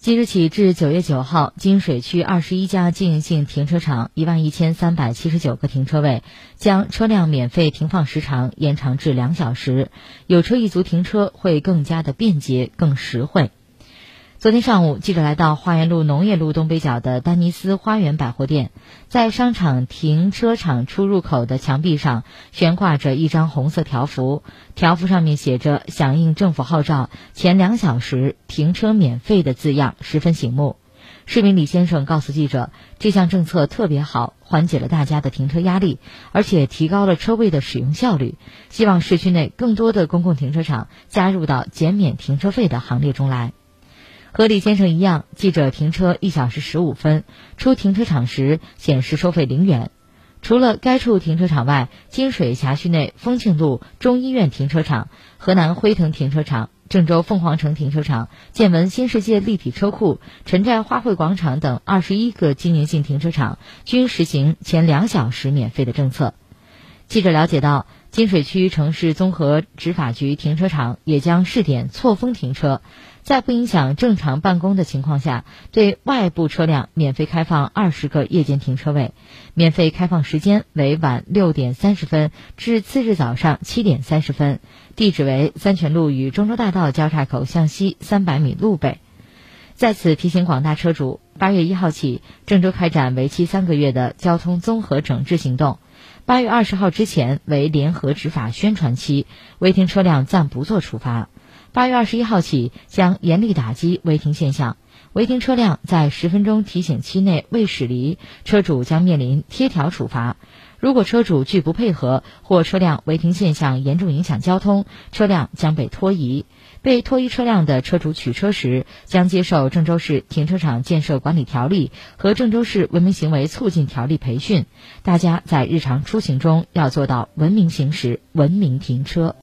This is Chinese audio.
即日起至九月九号，金水区二十一家经营性停车场一万一千三百七十九个停车位，将车辆免费停放时长延长至两小时，有车一族停车会更加的便捷、更实惠。昨天上午，记者来到花园路农业路东北角的丹尼斯花园百货店，在商场停车场出入口的墙壁上悬挂着一张红色条幅，条幅上面写着“响应政府号召，前两小时停车免费”的字样，十分醒目。市民李先生告诉记者，这项政策特别好，缓解了大家的停车压力，而且提高了车位的使用效率。希望市区内更多的公共停车场加入到减免停车费的行列中来。和李先生一样，记者停车一小时十五分，出停车场时显示收费零元。除了该处停车场外，金水辖区内丰庆路中医院停车场、河南辉腾停车场、郑州凤凰城停车场、建文新世界立体车库、陈寨花卉广场等二十一个经营性停车场均实行前两小时免费的政策。记者了解到，金水区城市综合执法局停车场也将试点错峰停车。在不影响正常办公的情况下，对外部车辆免费开放二十个夜间停车位，免费开放时间为晚六点三十分至次日早上七点三十分，地址为三泉路与中州大道交叉口向西三百米路北。在此提醒广大车主，八月一号起，郑州开展为期三个月的交通综合整治行动。八月二十号之前为联合执法宣传期，违停车辆暂不做处罚。八月二十一号起，将严厉打击违停现象。违停车辆在十分钟提醒期内未驶离，车主将面临贴条处罚。如果车主拒不配合，或车辆违停现象严重影响交通，车辆将被拖移。被拖移车辆的车主取车时，将接受郑州市停车场建设管理条例和郑州市文明行为促进条例培训。大家在日常出行中要做到文明行驶、文明停车。